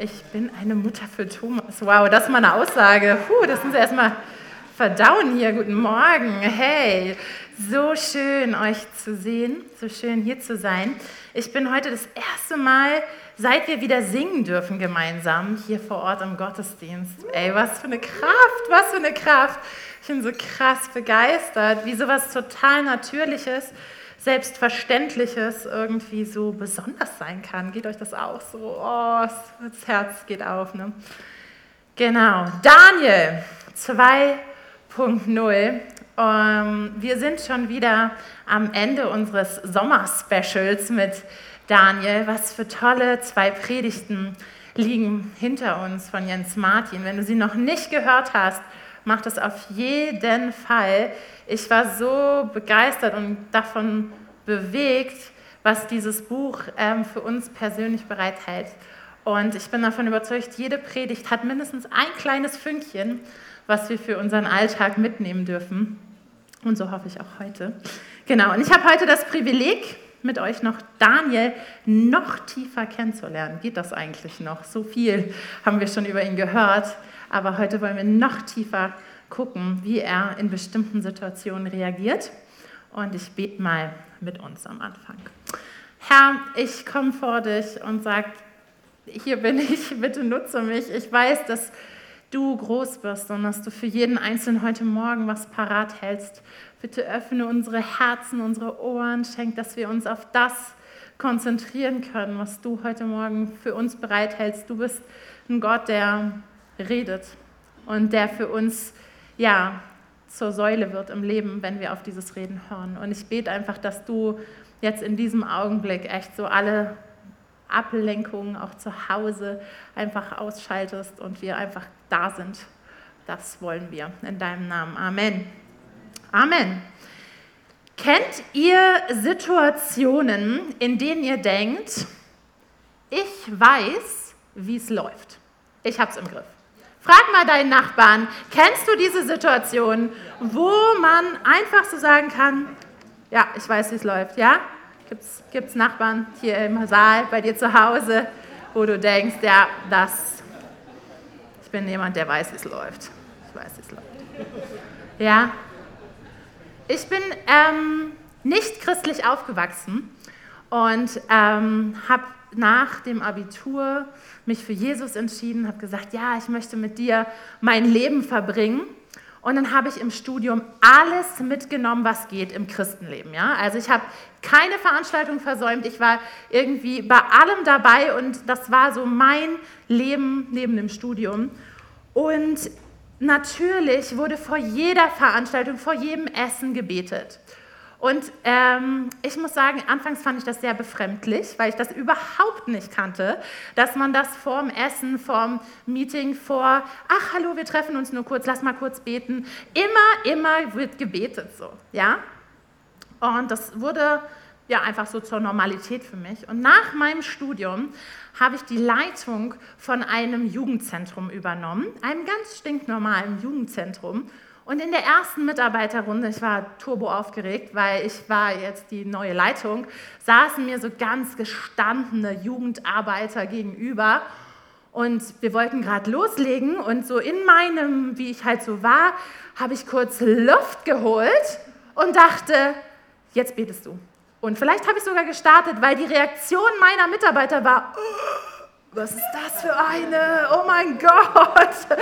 ich bin eine Mutter für Thomas. Wow, das ist mal eine Aussage. Puh, das müssen Sie erstmal verdauen hier. Guten Morgen. Hey, so schön euch zu sehen, so schön hier zu sein. Ich bin heute das erste Mal, seit wir wieder singen dürfen gemeinsam, hier vor Ort im Gottesdienst. Ey, was für eine Kraft, was für eine Kraft. Ich bin so krass begeistert, wie sowas total Natürliches Selbstverständliches irgendwie so besonders sein kann. Geht euch das auch so? Oh, das Herz geht auf. Ne? Genau, Daniel 2.0. Ähm, wir sind schon wieder am Ende unseres Sommerspecials mit Daniel. Was für tolle zwei Predigten liegen hinter uns von Jens Martin. Wenn du sie noch nicht gehört hast, mach das auf jeden Fall. Ich war so begeistert und davon bewegt, was dieses Buch ähm, für uns persönlich bereithält. Und ich bin davon überzeugt, jede Predigt hat mindestens ein kleines Fünkchen, was wir für unseren Alltag mitnehmen dürfen. Und so hoffe ich auch heute. Genau, und ich habe heute das Privileg, mit euch noch Daniel noch tiefer kennenzulernen. Geht das eigentlich noch? So viel haben wir schon über ihn gehört, aber heute wollen wir noch tiefer gucken, wie er in bestimmten Situationen reagiert. Und ich bete mal mit uns am Anfang. Herr, ich komme vor dich und sage, hier bin ich, bitte nutze mich. Ich weiß, dass du groß wirst und dass du für jeden Einzelnen heute Morgen was parat hältst. Bitte öffne unsere Herzen, unsere Ohren, schenk, dass wir uns auf das konzentrieren können, was du heute Morgen für uns bereithältst. Du bist ein Gott, der redet und der für uns ja, zur Säule wird im Leben, wenn wir auf dieses Reden hören. Und ich bete einfach, dass du jetzt in diesem Augenblick echt so alle Ablenkungen auch zu Hause einfach ausschaltest und wir einfach da sind. Das wollen wir in deinem Namen. Amen. Amen. Kennt ihr Situationen, in denen ihr denkt, ich weiß, wie es läuft? Ich habe es im Griff. Frag mal deinen Nachbarn, kennst du diese Situation, wo man einfach so sagen kann, ja, ich weiß, wie es läuft, ja? Gibt es Nachbarn hier im Saal, bei dir zu Hause, wo du denkst, ja, das, ich bin jemand, der weiß, wie es läuft. Ich weiß, wie es läuft. Ja? Ich bin ähm, nicht christlich aufgewachsen und ähm, habe nach dem Abitur mich für Jesus entschieden, habe gesagt, ja, ich möchte mit dir mein Leben verbringen. Und dann habe ich im Studium alles mitgenommen, was geht im Christenleben. Ja? Also ich habe keine Veranstaltung versäumt, ich war irgendwie bei allem dabei und das war so mein Leben neben dem Studium. Und natürlich wurde vor jeder Veranstaltung, vor jedem Essen gebetet. Und ähm, ich muss sagen, anfangs fand ich das sehr befremdlich, weil ich das überhaupt nicht kannte, dass man das vorm Essen, vorm Meeting, vor, ach hallo, wir treffen uns nur kurz, lass mal kurz beten. Immer, immer wird gebetet so, ja. Und das wurde ja einfach so zur Normalität für mich. Und nach meinem Studium habe ich die Leitung von einem Jugendzentrum übernommen, einem ganz stinknormalen Jugendzentrum. Und in der ersten Mitarbeiterrunde, ich war turbo aufgeregt, weil ich war jetzt die neue Leitung, saßen mir so ganz gestandene Jugendarbeiter gegenüber und wir wollten gerade loslegen und so in meinem, wie ich halt so war, habe ich kurz Luft geholt und dachte, jetzt betest du. Und vielleicht habe ich sogar gestartet, weil die Reaktion meiner Mitarbeiter war, oh, was ist das für eine? Oh mein Gott.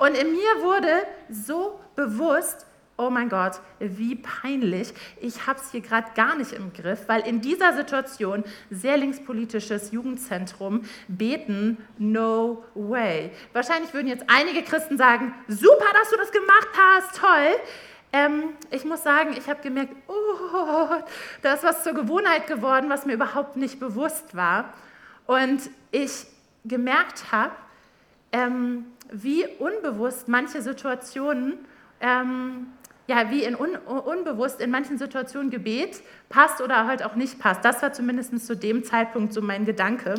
Und in mir wurde so bewusst, oh mein Gott, wie peinlich, ich habe es hier gerade gar nicht im Griff, weil in dieser Situation sehr linkspolitisches Jugendzentrum beten, no way. Wahrscheinlich würden jetzt einige Christen sagen, super, dass du das gemacht hast, toll. Ähm, ich muss sagen, ich habe gemerkt, oh, da ist was zur Gewohnheit geworden, was mir überhaupt nicht bewusst war. Und ich gemerkt habe, ähm, wie unbewusst manche Situationen, ähm, ja, wie in un, unbewusst in manchen Situationen Gebet passt oder halt auch nicht passt. Das war zumindest zu dem Zeitpunkt so mein Gedanke.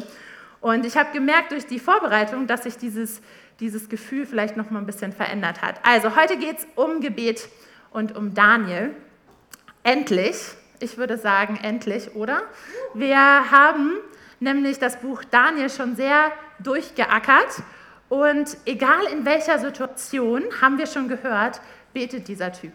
Und ich habe gemerkt durch die Vorbereitung, dass sich dieses, dieses Gefühl vielleicht noch mal ein bisschen verändert hat. Also heute geht es um Gebet und um Daniel. Endlich, ich würde sagen endlich, oder? Wir haben nämlich das Buch Daniel schon sehr durchgeackert und egal in welcher Situation, haben wir schon gehört, betet dieser Typ.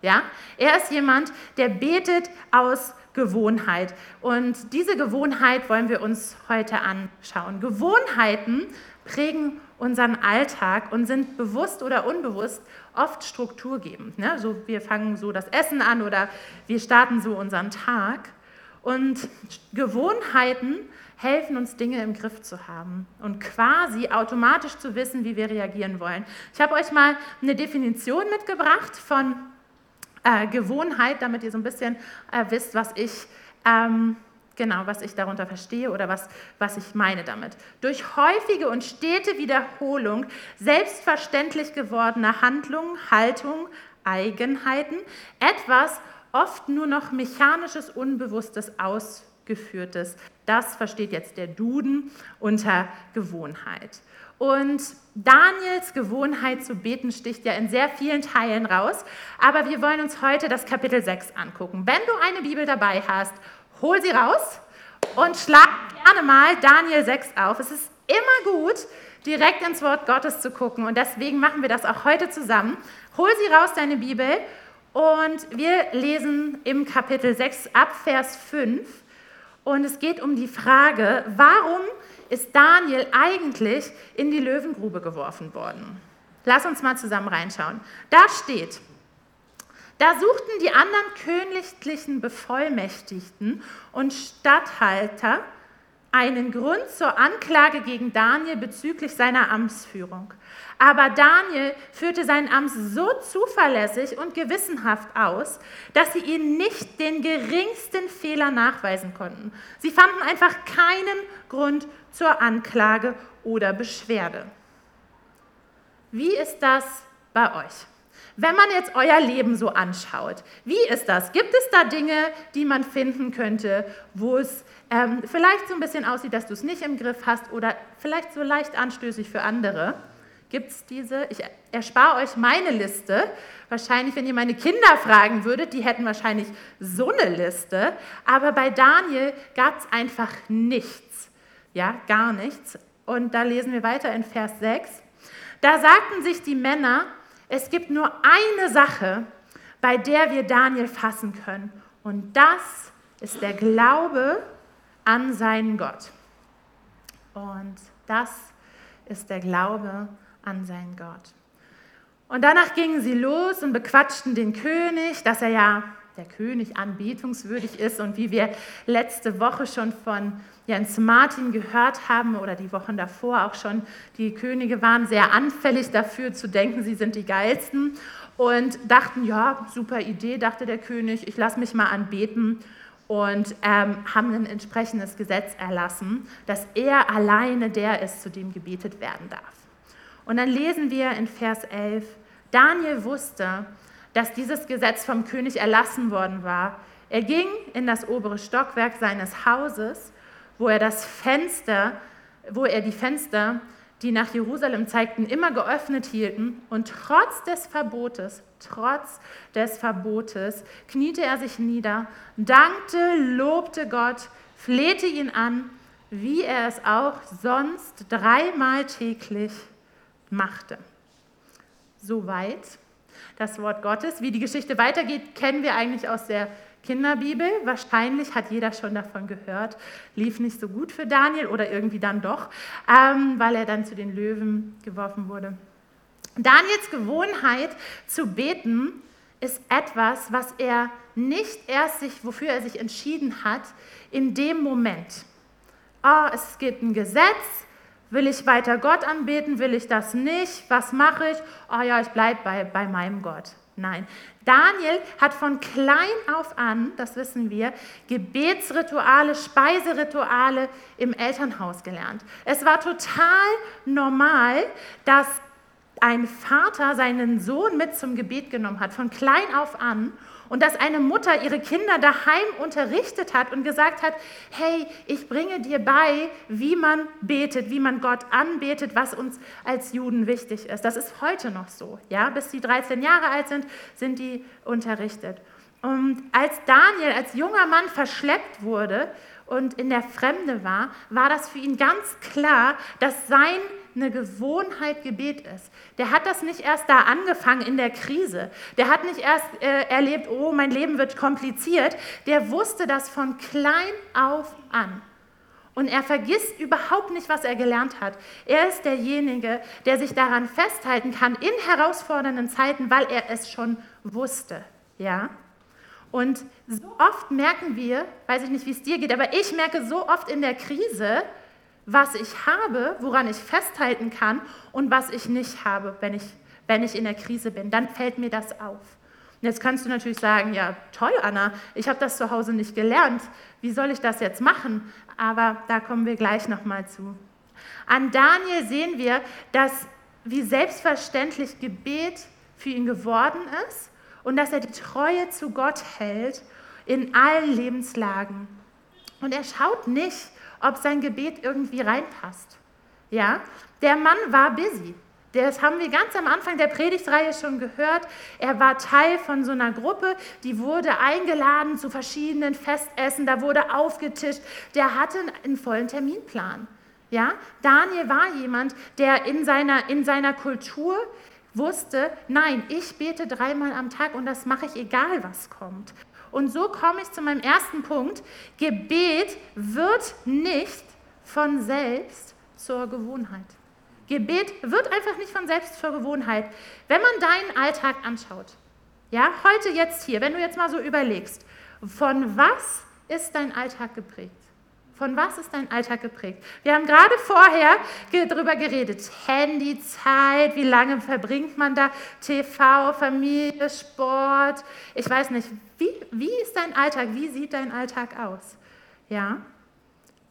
Ja? Er ist jemand, der betet aus Gewohnheit. Und diese Gewohnheit wollen wir uns heute anschauen. Gewohnheiten prägen unseren Alltag und sind bewusst oder unbewusst oft strukturgebend. Ne? So, wir fangen so das Essen an oder wir starten so unseren Tag. Und Gewohnheiten helfen uns Dinge im Griff zu haben und quasi automatisch zu wissen, wie wir reagieren wollen. Ich habe euch mal eine Definition mitgebracht von äh, Gewohnheit, damit ihr so ein bisschen äh, wisst, was ich ähm, genau, was ich darunter verstehe oder was, was ich meine damit. Durch häufige und stete Wiederholung selbstverständlich gewordener Handlungen, Haltung, Eigenheiten, etwas oft nur noch mechanisches, unbewusstes ausgeführtes. Das versteht jetzt der Duden unter Gewohnheit. Und Daniels Gewohnheit zu beten sticht ja in sehr vielen Teilen raus, aber wir wollen uns heute das Kapitel 6 angucken. Wenn du eine Bibel dabei hast, hol sie raus und schlag gerne mal Daniel 6 auf. Es ist immer gut, direkt ins Wort Gottes zu gucken und deswegen machen wir das auch heute zusammen. Hol sie raus, deine Bibel, und wir lesen im Kapitel 6 ab Vers 5 und es geht um die Frage, warum ist Daniel eigentlich in die Löwengrube geworfen worden. Lass uns mal zusammen reinschauen. Da steht, da suchten die anderen königlichen Bevollmächtigten und Statthalter einen Grund zur Anklage gegen Daniel bezüglich seiner Amtsführung. Aber Daniel führte sein Amt so zuverlässig und gewissenhaft aus, dass sie ihm nicht den geringsten Fehler nachweisen konnten. Sie fanden einfach keinen Grund zur Anklage oder Beschwerde. Wie ist das bei euch? Wenn man jetzt euer Leben so anschaut, wie ist das? Gibt es da Dinge, die man finden könnte, wo es ähm, vielleicht so ein bisschen aussieht, dass du es nicht im Griff hast oder vielleicht so leicht anstößig für andere? Gibt es diese? Ich erspare euch meine Liste. Wahrscheinlich, wenn ihr meine Kinder fragen würdet, die hätten wahrscheinlich so eine Liste. Aber bei Daniel gab es einfach nichts. Ja, gar nichts. Und da lesen wir weiter in Vers 6. Da sagten sich die Männer, es gibt nur eine Sache, bei der wir Daniel fassen können. Und das ist der Glaube an seinen Gott. Und das ist der Glaube an seinen Gott. Und danach gingen sie los und bequatschten den König, dass er ja der König anbetungswürdig ist und wie wir letzte Woche schon von Jens Martin gehört haben oder die Wochen davor auch schon, die Könige waren sehr anfällig dafür zu denken, sie sind die geilsten und dachten, ja, super Idee, dachte der König, ich lasse mich mal anbeten und ähm, haben ein entsprechendes Gesetz erlassen, dass er alleine der ist, zu dem gebetet werden darf. Und dann lesen wir in Vers 11, Daniel wusste, dass dieses Gesetz vom König erlassen worden war. Er ging in das obere Stockwerk seines Hauses, wo er das Fenster, wo er die Fenster, die nach Jerusalem zeigten, immer geöffnet hielten und trotz des Verbotes, trotz des Verbotes kniete er sich nieder, dankte, lobte Gott, flehte ihn an, wie er es auch sonst dreimal täglich machte. Soweit das Wort Gottes. Wie die Geschichte weitergeht, kennen wir eigentlich aus der Kinderbibel. Wahrscheinlich hat jeder schon davon gehört. Lief nicht so gut für Daniel oder irgendwie dann doch, ähm, weil er dann zu den Löwen geworfen wurde. Daniels Gewohnheit zu beten ist etwas, was er nicht erst sich, wofür er sich entschieden hat, in dem Moment. Oh, es gibt ein Gesetz, Will ich weiter Gott anbeten? Will ich das nicht? Was mache ich? Oh ja, ich bleibe bei, bei meinem Gott. Nein. Daniel hat von klein auf an, das wissen wir, Gebetsrituale, Speiserituale im Elternhaus gelernt. Es war total normal, dass ein Vater seinen Sohn mit zum Gebet genommen hat, von klein auf an und dass eine Mutter ihre Kinder daheim unterrichtet hat und gesagt hat, hey, ich bringe dir bei, wie man betet, wie man Gott anbetet, was uns als Juden wichtig ist. Das ist heute noch so. Ja? Bis die 13 Jahre alt sind, sind die unterrichtet. Und als Daniel als junger Mann verschleppt wurde und in der Fremde war, war das für ihn ganz klar, dass seine Gewohnheit Gebet ist. Der hat das nicht erst da angefangen in der Krise. Der hat nicht erst äh, erlebt, oh, mein Leben wird kompliziert. Der wusste das von klein auf an. Und er vergisst überhaupt nicht, was er gelernt hat. Er ist derjenige, der sich daran festhalten kann in herausfordernden Zeiten, weil er es schon wusste. Ja? Und so oft merken wir, weiß ich nicht, wie es dir geht, aber ich merke so oft in der Krise, was ich habe, woran ich festhalten kann und was ich nicht habe, wenn ich, wenn ich in der Krise bin. Dann fällt mir das auf. Und jetzt kannst du natürlich sagen, ja, toll, Anna, ich habe das zu Hause nicht gelernt. Wie soll ich das jetzt machen? Aber da kommen wir gleich nochmal zu. An Daniel sehen wir, dass wie selbstverständlich Gebet für ihn geworden ist und dass er die Treue zu Gott hält in allen Lebenslagen. Und er schaut nicht, ob sein Gebet irgendwie reinpasst. Ja, der Mann war busy. Das haben wir ganz am Anfang der Predigtreihe schon gehört. Er war Teil von so einer Gruppe, die wurde eingeladen zu verschiedenen Festessen, da wurde aufgetischt. Der hatte einen vollen Terminplan. Ja? Daniel war jemand, der in seiner, in seiner Kultur wusste, nein, ich bete dreimal am Tag und das mache ich egal, was kommt. Und so komme ich zu meinem ersten Punkt. Gebet wird nicht von selbst zur Gewohnheit. Gebet wird einfach nicht von selbst zur Gewohnheit. Wenn man deinen Alltag anschaut, ja, heute jetzt hier, wenn du jetzt mal so überlegst, von was ist dein Alltag geprägt? Von was ist dein Alltag geprägt? Wir haben gerade vorher darüber geredet. Handyzeit, wie lange verbringt man da? TV, Familie, Sport. Ich weiß nicht, wie, wie ist dein Alltag? Wie sieht dein Alltag aus? Ja?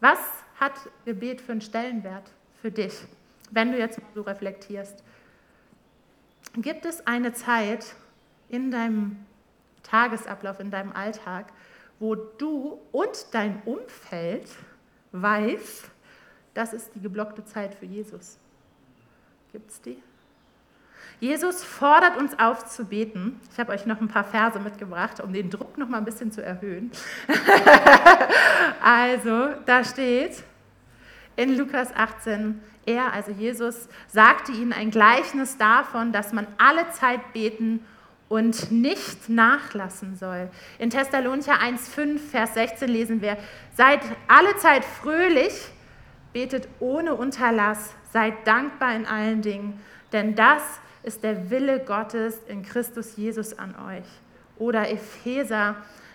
Was hat Gebet für einen Stellenwert für dich? wenn du jetzt mal so reflektierst, gibt es eine Zeit in deinem Tagesablauf, in deinem Alltag, wo du und dein Umfeld weiß, das ist die geblockte Zeit für Jesus? Gibt es die? Jesus fordert uns auf zu beten. Ich habe euch noch ein paar Verse mitgebracht, um den Druck noch mal ein bisschen zu erhöhen. also, da steht in Lukas 18, er, also Jesus, sagte ihnen ein Gleichnis davon, dass man alle Zeit beten und nicht nachlassen soll. In Thessalonicher 1,5, Vers 16 lesen wir, seid alle Zeit fröhlich, betet ohne Unterlass, seid dankbar in allen Dingen, denn das ist der Wille Gottes in Christus Jesus an euch. Oder Epheser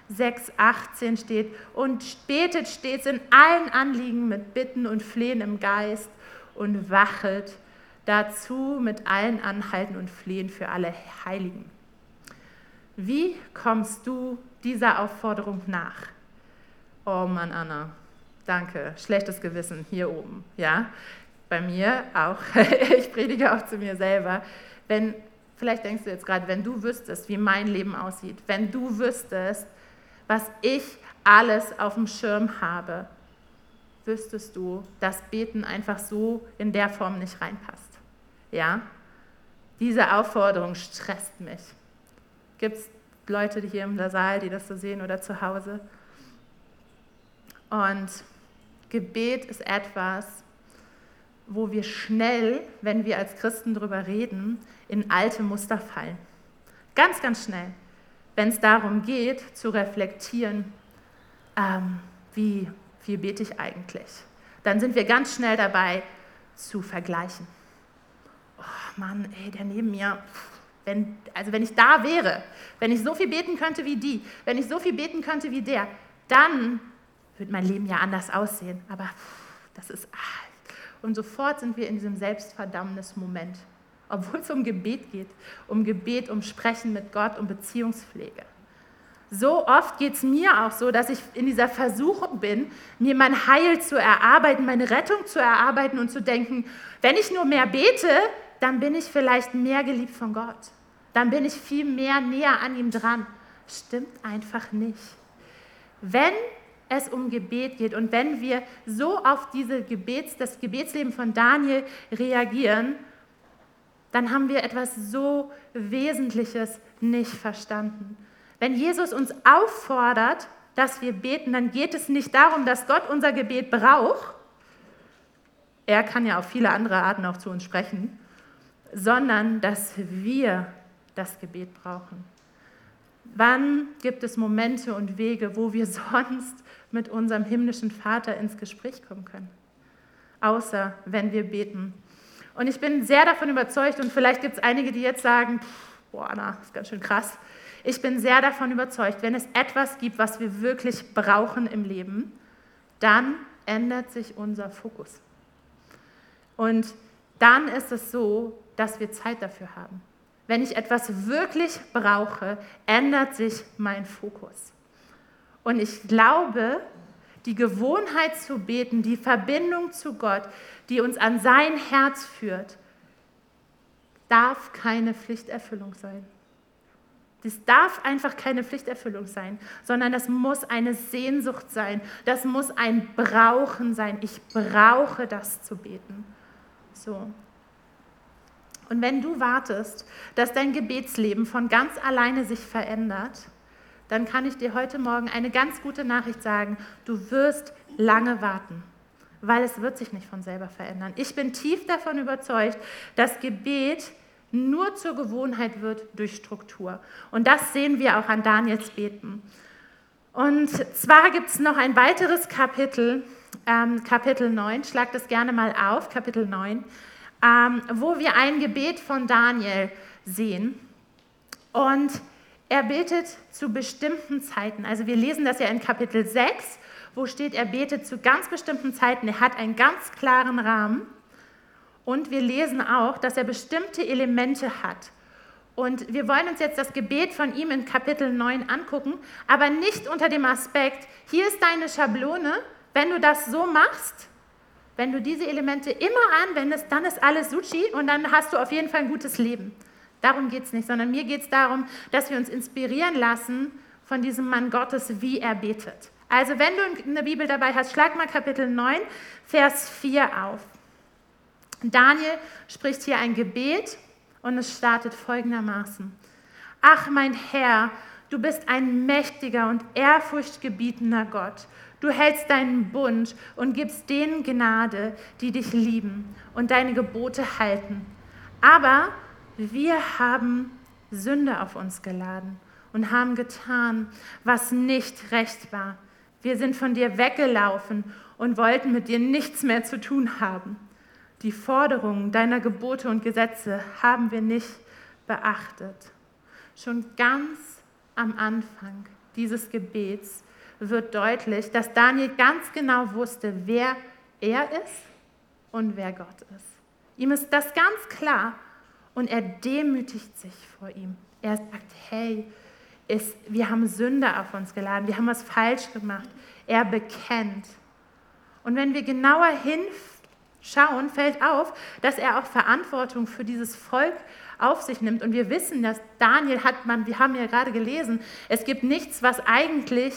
6,18 steht, und betet stets in allen Anliegen mit Bitten und Flehen im Geist und wachet dazu mit allen Anhalten und Flehen für alle Heiligen. Wie kommst du dieser Aufforderung nach? Oh Mann, Anna, danke. Schlechtes Gewissen hier oben, ja? Bei mir auch. ich predige auch zu mir selber. Wenn, vielleicht denkst du jetzt gerade, wenn du wüsstest, wie mein Leben aussieht, wenn du wüsstest, was ich alles auf dem Schirm habe, wüsstest du, dass Beten einfach so in der Form nicht reinpasst. Ja? Diese Aufforderung stresst mich. Gibt es Leute hier im Saal, die das so sehen oder zu Hause? Und Gebet ist etwas, wo wir schnell, wenn wir als Christen darüber reden, in alte Muster fallen. Ganz, ganz schnell, wenn es darum geht, zu reflektieren, ähm, wie viel bete ich eigentlich? Dann sind wir ganz schnell dabei zu vergleichen. Oh Mann, ey, der neben mir, wenn, also wenn ich da wäre, wenn ich so viel beten könnte wie die, wenn ich so viel beten könnte wie der, dann würde mein Leben ja anders aussehen. Aber das ist, ah. und sofort sind wir in diesem Selbstverdammnis-Moment, obwohl es um Gebet geht, um Gebet, um Sprechen mit Gott, um Beziehungspflege. So oft geht es mir auch so, dass ich in dieser Versuchung bin, mir mein Heil zu erarbeiten, meine Rettung zu erarbeiten und zu denken, wenn ich nur mehr bete, dann bin ich vielleicht mehr geliebt von Gott. Dann bin ich viel mehr näher an ihm dran. Stimmt einfach nicht. Wenn es um Gebet geht und wenn wir so auf diese Gebets, das Gebetsleben von Daniel reagieren, dann haben wir etwas so Wesentliches nicht verstanden. Wenn Jesus uns auffordert, dass wir beten, dann geht es nicht darum, dass Gott unser Gebet braucht. Er kann ja auf viele andere Arten auch zu uns sprechen, sondern dass wir das Gebet brauchen. Wann gibt es Momente und Wege, wo wir sonst mit unserem himmlischen Vater ins Gespräch kommen können? Außer wenn wir beten. Und ich bin sehr davon überzeugt, und vielleicht gibt es einige, die jetzt sagen, boah, das ist ganz schön krass. Ich bin sehr davon überzeugt, wenn es etwas gibt, was wir wirklich brauchen im Leben, dann ändert sich unser Fokus. Und dann ist es so, dass wir Zeit dafür haben. Wenn ich etwas wirklich brauche, ändert sich mein Fokus. Und ich glaube, die Gewohnheit zu beten, die Verbindung zu Gott, die uns an sein Herz führt, darf keine Pflichterfüllung sein. Das darf einfach keine Pflichterfüllung sein, sondern das muss eine Sehnsucht sein. Das muss ein Brauchen sein. Ich brauche das zu beten. So. Und wenn du wartest, dass dein Gebetsleben von ganz alleine sich verändert, dann kann ich dir heute Morgen eine ganz gute Nachricht sagen. Du wirst lange warten, weil es wird sich nicht von selber verändern. Ich bin tief davon überzeugt, dass Gebet nur zur Gewohnheit wird durch Struktur. Und das sehen wir auch an Daniels Beten. Und zwar gibt es noch ein weiteres Kapitel, ähm, Kapitel 9, schlag das gerne mal auf, Kapitel 9 ähm, wo wir ein Gebet von Daniel sehen. Und er betet zu bestimmten Zeiten. Also wir lesen das ja in Kapitel 6, wo steht, er betet zu ganz bestimmten Zeiten. Er hat einen ganz klaren Rahmen. Und wir lesen auch, dass er bestimmte Elemente hat. Und wir wollen uns jetzt das Gebet von ihm in Kapitel 9 angucken, aber nicht unter dem Aspekt, hier ist deine Schablone, wenn du das so machst, wenn du diese Elemente immer anwendest, dann ist alles Sushi und dann hast du auf jeden Fall ein gutes Leben. Darum geht es nicht, sondern mir geht es darum, dass wir uns inspirieren lassen von diesem Mann Gottes, wie er betet. Also wenn du eine Bibel dabei hast, schlag mal Kapitel 9, Vers 4 auf. Daniel spricht hier ein Gebet und es startet folgendermaßen. Ach mein Herr, du bist ein mächtiger und ehrfurchtgebietender Gott. Du hältst deinen Bund und gibst denen Gnade, die dich lieben und deine Gebote halten. Aber wir haben Sünde auf uns geladen und haben getan, was nicht recht war. Wir sind von dir weggelaufen und wollten mit dir nichts mehr zu tun haben. Die Forderungen deiner Gebote und Gesetze haben wir nicht beachtet. Schon ganz am Anfang dieses Gebets wird deutlich, dass Daniel ganz genau wusste, wer er ist und wer Gott ist. Ihm ist das ganz klar und er demütigt sich vor ihm. Er sagt, hey, ist, wir haben Sünde auf uns geladen, wir haben was falsch gemacht. Er bekennt. Und wenn wir genauer hinschauen, fällt auf, dass er auch Verantwortung für dieses Volk auf sich nimmt. Und wir wissen, dass Daniel hat man, wir haben ja gerade gelesen, es gibt nichts, was eigentlich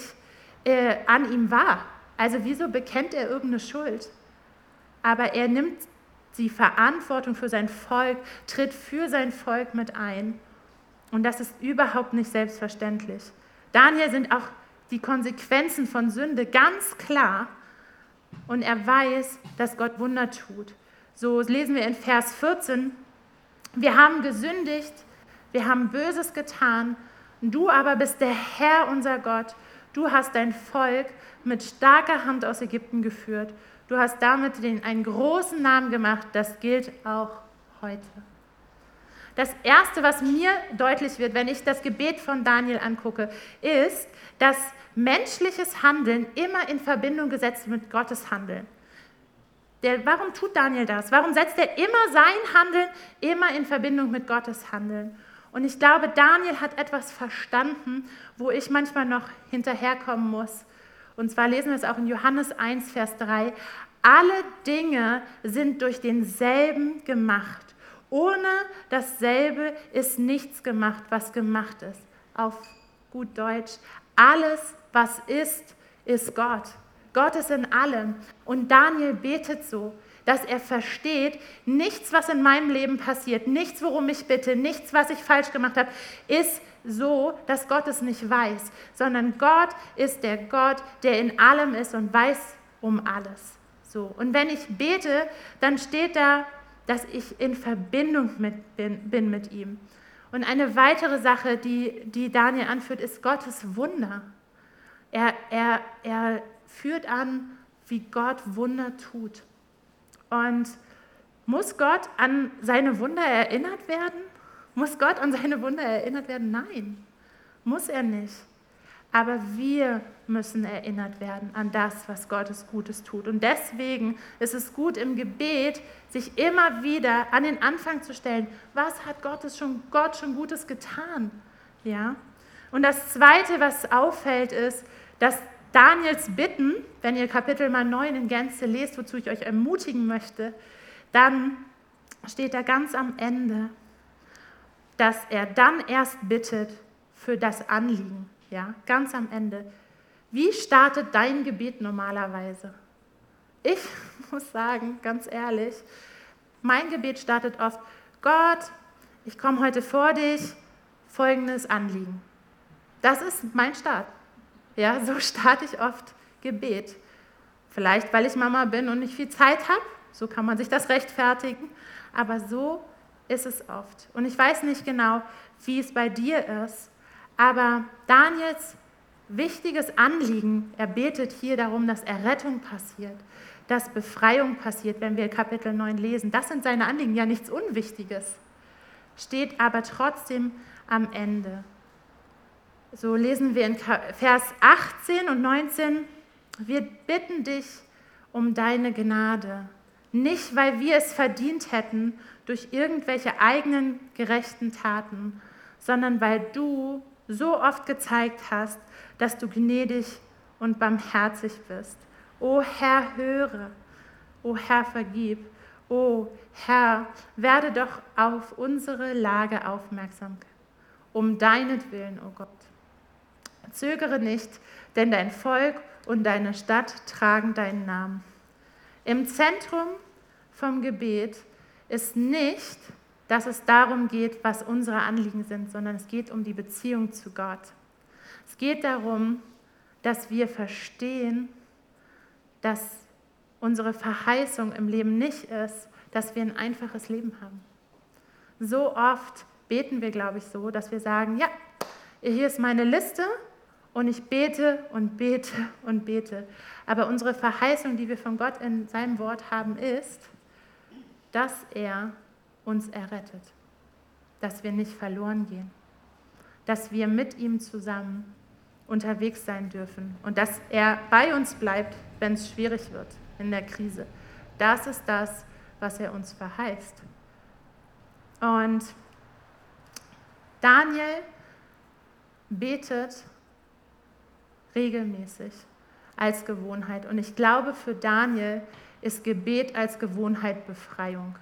äh, an ihm war. Also wieso bekennt er irgendeine Schuld? Aber er nimmt die Verantwortung für sein Volk, tritt für sein Volk mit ein. Und das ist überhaupt nicht selbstverständlich. Daniel sind auch die Konsequenzen von Sünde ganz klar. Und er weiß, dass Gott Wunder tut. So lesen wir in Vers 14, wir haben gesündigt, wir haben Böses getan, du aber bist der Herr unser Gott Du hast dein Volk mit starker Hand aus Ägypten geführt. Du hast damit den, einen großen Namen gemacht. Das gilt auch heute. Das Erste, was mir deutlich wird, wenn ich das Gebet von Daniel angucke, ist, dass menschliches Handeln immer in Verbindung gesetzt mit Gottes Handeln. Der, warum tut Daniel das? Warum setzt er immer sein Handeln immer in Verbindung mit Gottes Handeln? Und ich glaube, Daniel hat etwas verstanden, wo ich manchmal noch hinterherkommen muss. Und zwar lesen wir es auch in Johannes 1, Vers 3. Alle Dinge sind durch denselben gemacht. Ohne dasselbe ist nichts gemacht, was gemacht ist. Auf gut Deutsch. Alles, was ist, ist Gott. Gott ist in allem. Und Daniel betet so dass er versteht, nichts, was in meinem Leben passiert, nichts, worum ich bitte, nichts, was ich falsch gemacht habe, ist so, dass Gott es nicht weiß, sondern Gott ist der Gott, der in allem ist und weiß um alles. So. Und wenn ich bete, dann steht da, dass ich in Verbindung mit, bin, bin mit ihm. Und eine weitere Sache, die, die Daniel anführt, ist Gottes Wunder. Er, er, er führt an, wie Gott Wunder tut. Und muss Gott an seine Wunder erinnert werden? Muss Gott an seine Wunder erinnert werden? Nein, muss er nicht. Aber wir müssen erinnert werden an das, was Gottes Gutes tut. Und deswegen ist es gut im Gebet, sich immer wieder an den Anfang zu stellen, was hat Gottes schon, Gott schon Gutes getan? Ja? Und das Zweite, was auffällt, ist, dass Daniels Bitten, wenn ihr Kapitel mal 9 in Gänze lest, wozu ich euch ermutigen möchte, dann steht da ganz am Ende, dass er dann erst bittet für das Anliegen. Ja, ganz am Ende. Wie startet dein Gebet normalerweise? Ich muss sagen, ganz ehrlich, mein Gebet startet oft, Gott, ich komme heute vor dich, folgendes Anliegen. Das ist mein Start. Ja, so starte ich oft Gebet. Vielleicht, weil ich Mama bin und nicht viel Zeit habe, so kann man sich das rechtfertigen, aber so ist es oft. Und ich weiß nicht genau, wie es bei dir ist, aber Daniels wichtiges Anliegen, er betet hier darum, dass Errettung passiert, dass Befreiung passiert, wenn wir Kapitel 9 lesen. Das sind seine Anliegen, ja nichts Unwichtiges, steht aber trotzdem am Ende. So lesen wir in Vers 18 und 19, wir bitten dich um deine Gnade, nicht weil wir es verdient hätten durch irgendwelche eigenen gerechten Taten, sondern weil du so oft gezeigt hast, dass du gnädig und barmherzig bist. O Herr, höre. O Herr, vergib. O Herr, werde doch auf unsere Lage aufmerksam, um deinetwillen, o Gott. Zögere nicht, denn dein Volk und deine Stadt tragen deinen Namen. Im Zentrum vom Gebet ist nicht, dass es darum geht, was unsere Anliegen sind, sondern es geht um die Beziehung zu Gott. Es geht darum, dass wir verstehen, dass unsere Verheißung im Leben nicht ist, dass wir ein einfaches Leben haben. So oft beten wir, glaube ich, so, dass wir sagen, ja, hier ist meine Liste und ich bete und bete und bete. Aber unsere Verheißung, die wir von Gott in seinem Wort haben, ist, dass er uns errettet, dass wir nicht verloren gehen, dass wir mit ihm zusammen unterwegs sein dürfen und dass er bei uns bleibt, wenn es schwierig wird in der Krise. Das ist das, was er uns verheißt. Und Daniel betet regelmäßig als Gewohnheit. Und ich glaube, für Daniel ist Gebet als Gewohnheit Befreiung.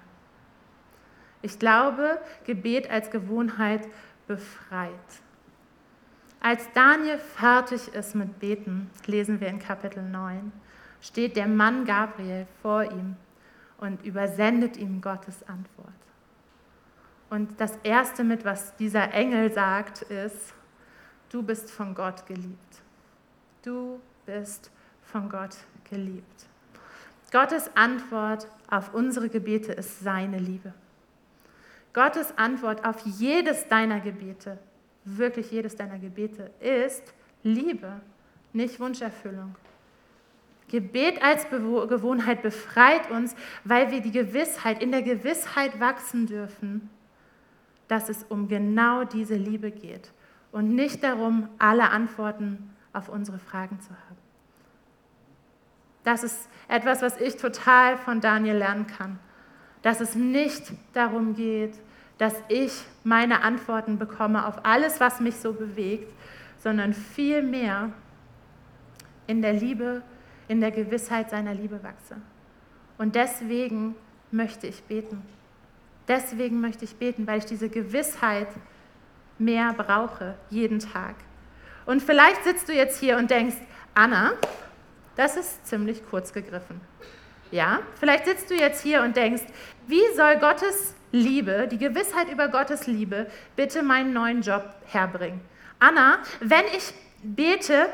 Ich glaube, Gebet als Gewohnheit befreit. Als Daniel fertig ist mit Beten, lesen wir in Kapitel 9, steht der Mann Gabriel vor ihm und übersendet ihm Gottes Antwort. Und das Erste mit, was dieser Engel sagt, ist, du bist von Gott geliebt. Du bist von Gott geliebt. Gottes Antwort auf unsere Gebete ist seine Liebe. Gottes Antwort auf jedes deiner Gebete, wirklich jedes deiner Gebete, ist Liebe, nicht Wunscherfüllung. Gebet als Gewohnheit befreit uns, weil wir die Gewissheit, in der Gewissheit wachsen dürfen, dass es um genau diese Liebe geht und nicht darum, alle Antworten auf unsere Fragen zu haben. Das ist etwas, was ich total von Daniel lernen kann. Dass es nicht darum geht, dass ich meine Antworten bekomme auf alles, was mich so bewegt, sondern vielmehr in der Liebe, in der Gewissheit seiner Liebe wachse. Und deswegen möchte ich beten. Deswegen möchte ich beten, weil ich diese Gewissheit mehr brauche, jeden Tag. Und vielleicht sitzt du jetzt hier und denkst, Anna, das ist ziemlich kurz gegriffen. Ja, vielleicht sitzt du jetzt hier und denkst, wie soll Gottes Liebe, die Gewissheit über Gottes Liebe, bitte meinen neuen Job herbringen. Anna, wenn ich bete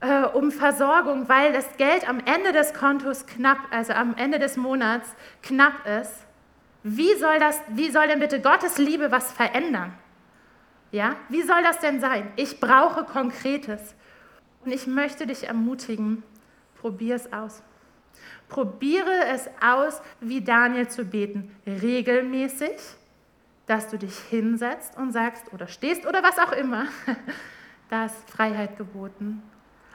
äh, um Versorgung, weil das Geld am Ende des Kontos knapp, also am Ende des Monats knapp ist, wie soll, das, wie soll denn bitte Gottes Liebe was verändern? Ja, wie soll das denn sein? Ich brauche Konkretes. Und ich möchte dich ermutigen, probier es aus. Probiere es aus, wie Daniel zu beten, regelmäßig, dass du dich hinsetzt und sagst oder stehst oder was auch immer. Da ist Freiheit geboten.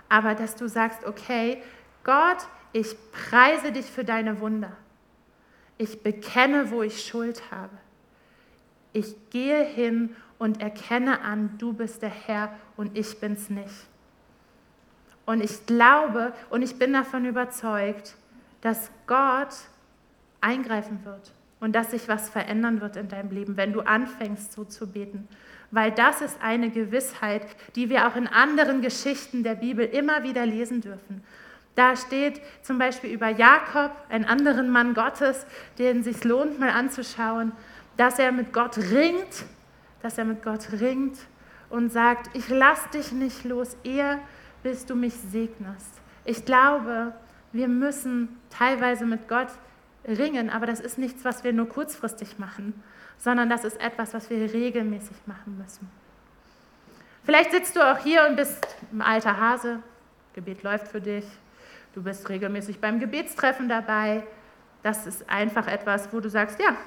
Aber dass du sagst, okay, Gott, ich preise dich für deine Wunder. Ich bekenne, wo ich Schuld habe. Ich gehe hin und erkenne an, du bist der Herr und ich bin's nicht. Und ich glaube und ich bin davon überzeugt, dass Gott eingreifen wird und dass sich was verändern wird in deinem Leben, wenn du anfängst so zu beten. Weil das ist eine Gewissheit, die wir auch in anderen Geschichten der Bibel immer wieder lesen dürfen. Da steht zum Beispiel über Jakob, einen anderen Mann Gottes, den es sich lohnt, mal anzuschauen, dass er mit Gott ringt, dass er mit Gott ringt und sagt, ich lass dich nicht los, ehe bis du mich segnest. Ich glaube, wir müssen teilweise mit Gott ringen, aber das ist nichts, was wir nur kurzfristig machen, sondern das ist etwas, was wir regelmäßig machen müssen. Vielleicht sitzt du auch hier und bist ein alter Hase, Gebet läuft für dich, du bist regelmäßig beim Gebetstreffen dabei. Das ist einfach etwas, wo du sagst, ja,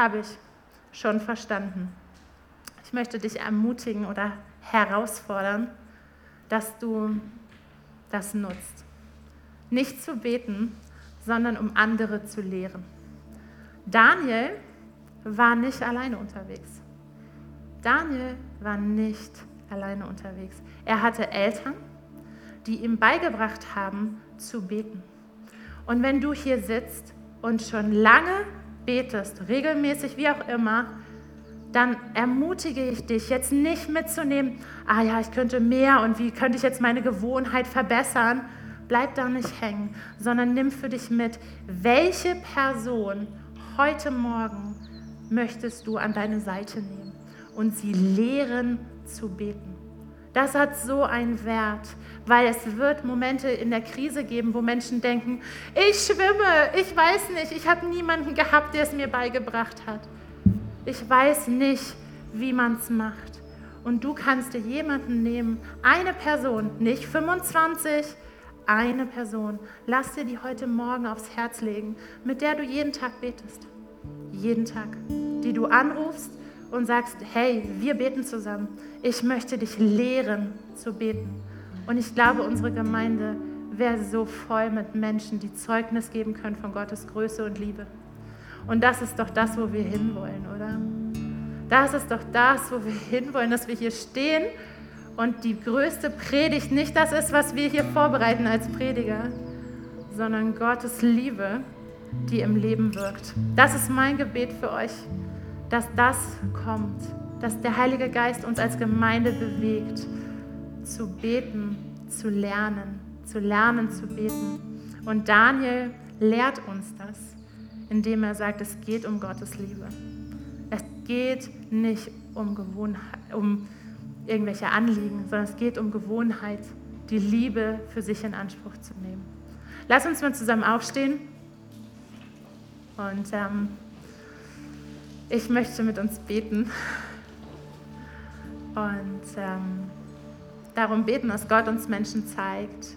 habe ich schon verstanden. Ich möchte dich ermutigen oder herausfordern, dass du das nutzt. Nicht zu beten, sondern um andere zu lehren. Daniel war nicht alleine unterwegs. Daniel war nicht alleine unterwegs. Er hatte Eltern, die ihm beigebracht haben zu beten. Und wenn du hier sitzt und schon lange betest, regelmäßig wie auch immer, dann ermutige ich dich jetzt nicht mitzunehmen, ah ja, ich könnte mehr und wie könnte ich jetzt meine Gewohnheit verbessern. Bleib da nicht hängen, sondern nimm für dich mit, welche Person heute Morgen möchtest du an deine Seite nehmen und sie lehren zu beten. Das hat so einen Wert, weil es wird Momente in der Krise geben, wo Menschen denken, ich schwimme, ich weiß nicht, ich habe niemanden gehabt, der es mir beigebracht hat. Ich weiß nicht, wie man es macht. Und du kannst dir jemanden nehmen, eine Person, nicht 25, eine Person. Lass dir die heute Morgen aufs Herz legen, mit der du jeden Tag betest. Jeden Tag. Die du anrufst und sagst, hey, wir beten zusammen. Ich möchte dich lehren zu beten. Und ich glaube, unsere Gemeinde wäre so voll mit Menschen, die Zeugnis geben können von Gottes Größe und Liebe. Und das ist doch das, wo wir hinwollen, oder? Das ist doch das, wo wir hinwollen, dass wir hier stehen und die größte Predigt nicht das ist, was wir hier vorbereiten als Prediger, sondern Gottes Liebe, die im Leben wirkt. Das ist mein Gebet für euch, dass das kommt, dass der Heilige Geist uns als Gemeinde bewegt, zu beten, zu lernen, zu lernen zu beten. Und Daniel lehrt uns das indem er sagt, es geht um Gottes Liebe. Es geht nicht um, Gewohnheit, um irgendwelche Anliegen, sondern es geht um Gewohnheit, die Liebe für sich in Anspruch zu nehmen. Lass uns mal zusammen aufstehen und ähm, ich möchte mit uns beten und ähm, darum beten, dass Gott uns Menschen zeigt,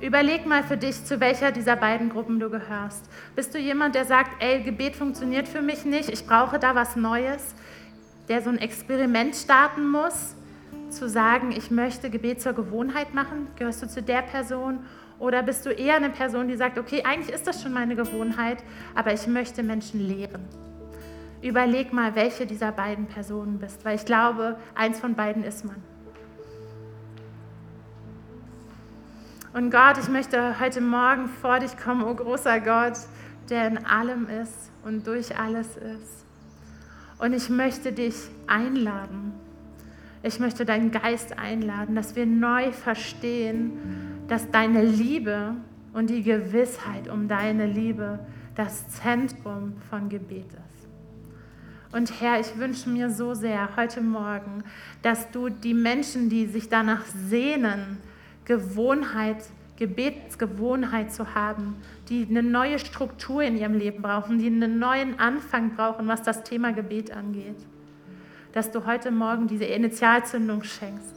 Überleg mal für dich, zu welcher dieser beiden Gruppen du gehörst. Bist du jemand, der sagt, ey, Gebet funktioniert für mich nicht, ich brauche da was Neues, der so ein Experiment starten muss, zu sagen, ich möchte Gebet zur Gewohnheit machen? Gehörst du zu der Person? Oder bist du eher eine Person, die sagt, okay, eigentlich ist das schon meine Gewohnheit, aber ich möchte Menschen lehren? Überleg mal, welche dieser beiden Personen bist, weil ich glaube, eins von beiden ist man. Und Gott, ich möchte heute Morgen vor dich kommen, o oh großer Gott, der in allem ist und durch alles ist. Und ich möchte dich einladen. Ich möchte deinen Geist einladen, dass wir neu verstehen, dass deine Liebe und die Gewissheit um deine Liebe das Zentrum von Gebet ist. Und Herr, ich wünsche mir so sehr heute Morgen, dass du die Menschen, die sich danach sehnen, Gewohnheit, Gebetsgewohnheit zu haben, die eine neue Struktur in ihrem Leben brauchen, die einen neuen Anfang brauchen, was das Thema Gebet angeht. Dass du heute Morgen diese Initialzündung schenkst.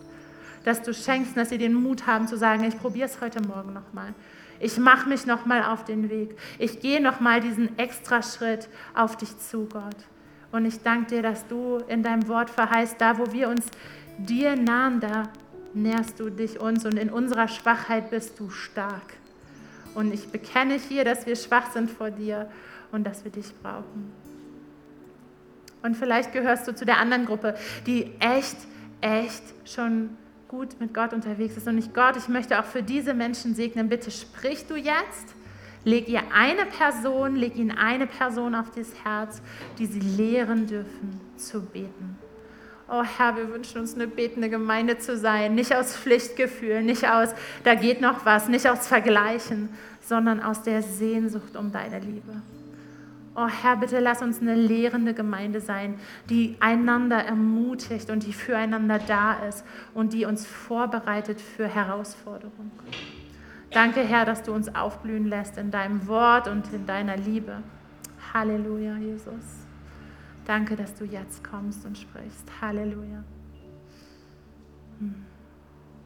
Dass du schenkst, dass sie den Mut haben zu sagen, ich probiere es heute Morgen nochmal. Ich mache mich nochmal auf den Weg. Ich gehe nochmal diesen extra Schritt auf dich zu, Gott. Und ich danke dir, dass du in deinem Wort verheißt, da wo wir uns dir nahen, da nährst du dich uns und in unserer Schwachheit bist du stark. Und ich bekenne hier, dass wir schwach sind vor dir und dass wir dich brauchen. Und vielleicht gehörst du zu der anderen Gruppe, die echt, echt schon gut mit Gott unterwegs ist. Und ich, Gott, ich möchte auch für diese Menschen segnen. Bitte sprich du jetzt, leg ihr eine Person, leg ihnen eine Person auf das Herz, die sie lehren dürfen zu beten. Oh Herr, wir wünschen uns eine betende Gemeinde zu sein, nicht aus Pflichtgefühl, nicht aus, da geht noch was, nicht aus Vergleichen, sondern aus der Sehnsucht um deine Liebe. Oh Herr, bitte lass uns eine lehrende Gemeinde sein, die einander ermutigt und die füreinander da ist und die uns vorbereitet für Herausforderungen. Danke, Herr, dass du uns aufblühen lässt in deinem Wort und in deiner Liebe. Halleluja, Jesus. Danke, dass du jetzt kommst und sprichst. Halleluja. Hm.